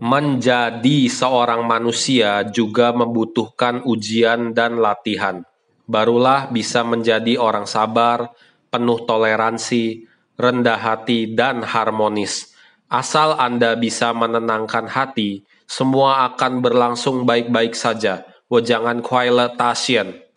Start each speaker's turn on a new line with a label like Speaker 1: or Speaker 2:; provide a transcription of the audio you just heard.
Speaker 1: Menjadi seorang manusia juga membutuhkan ujian dan latihan. Barulah bisa menjadi orang sabar, penuh toleransi, rendah hati, dan harmonis. Asal Anda bisa menenangkan hati, semua akan berlangsung baik-baik saja. Wejangan jangan tasien.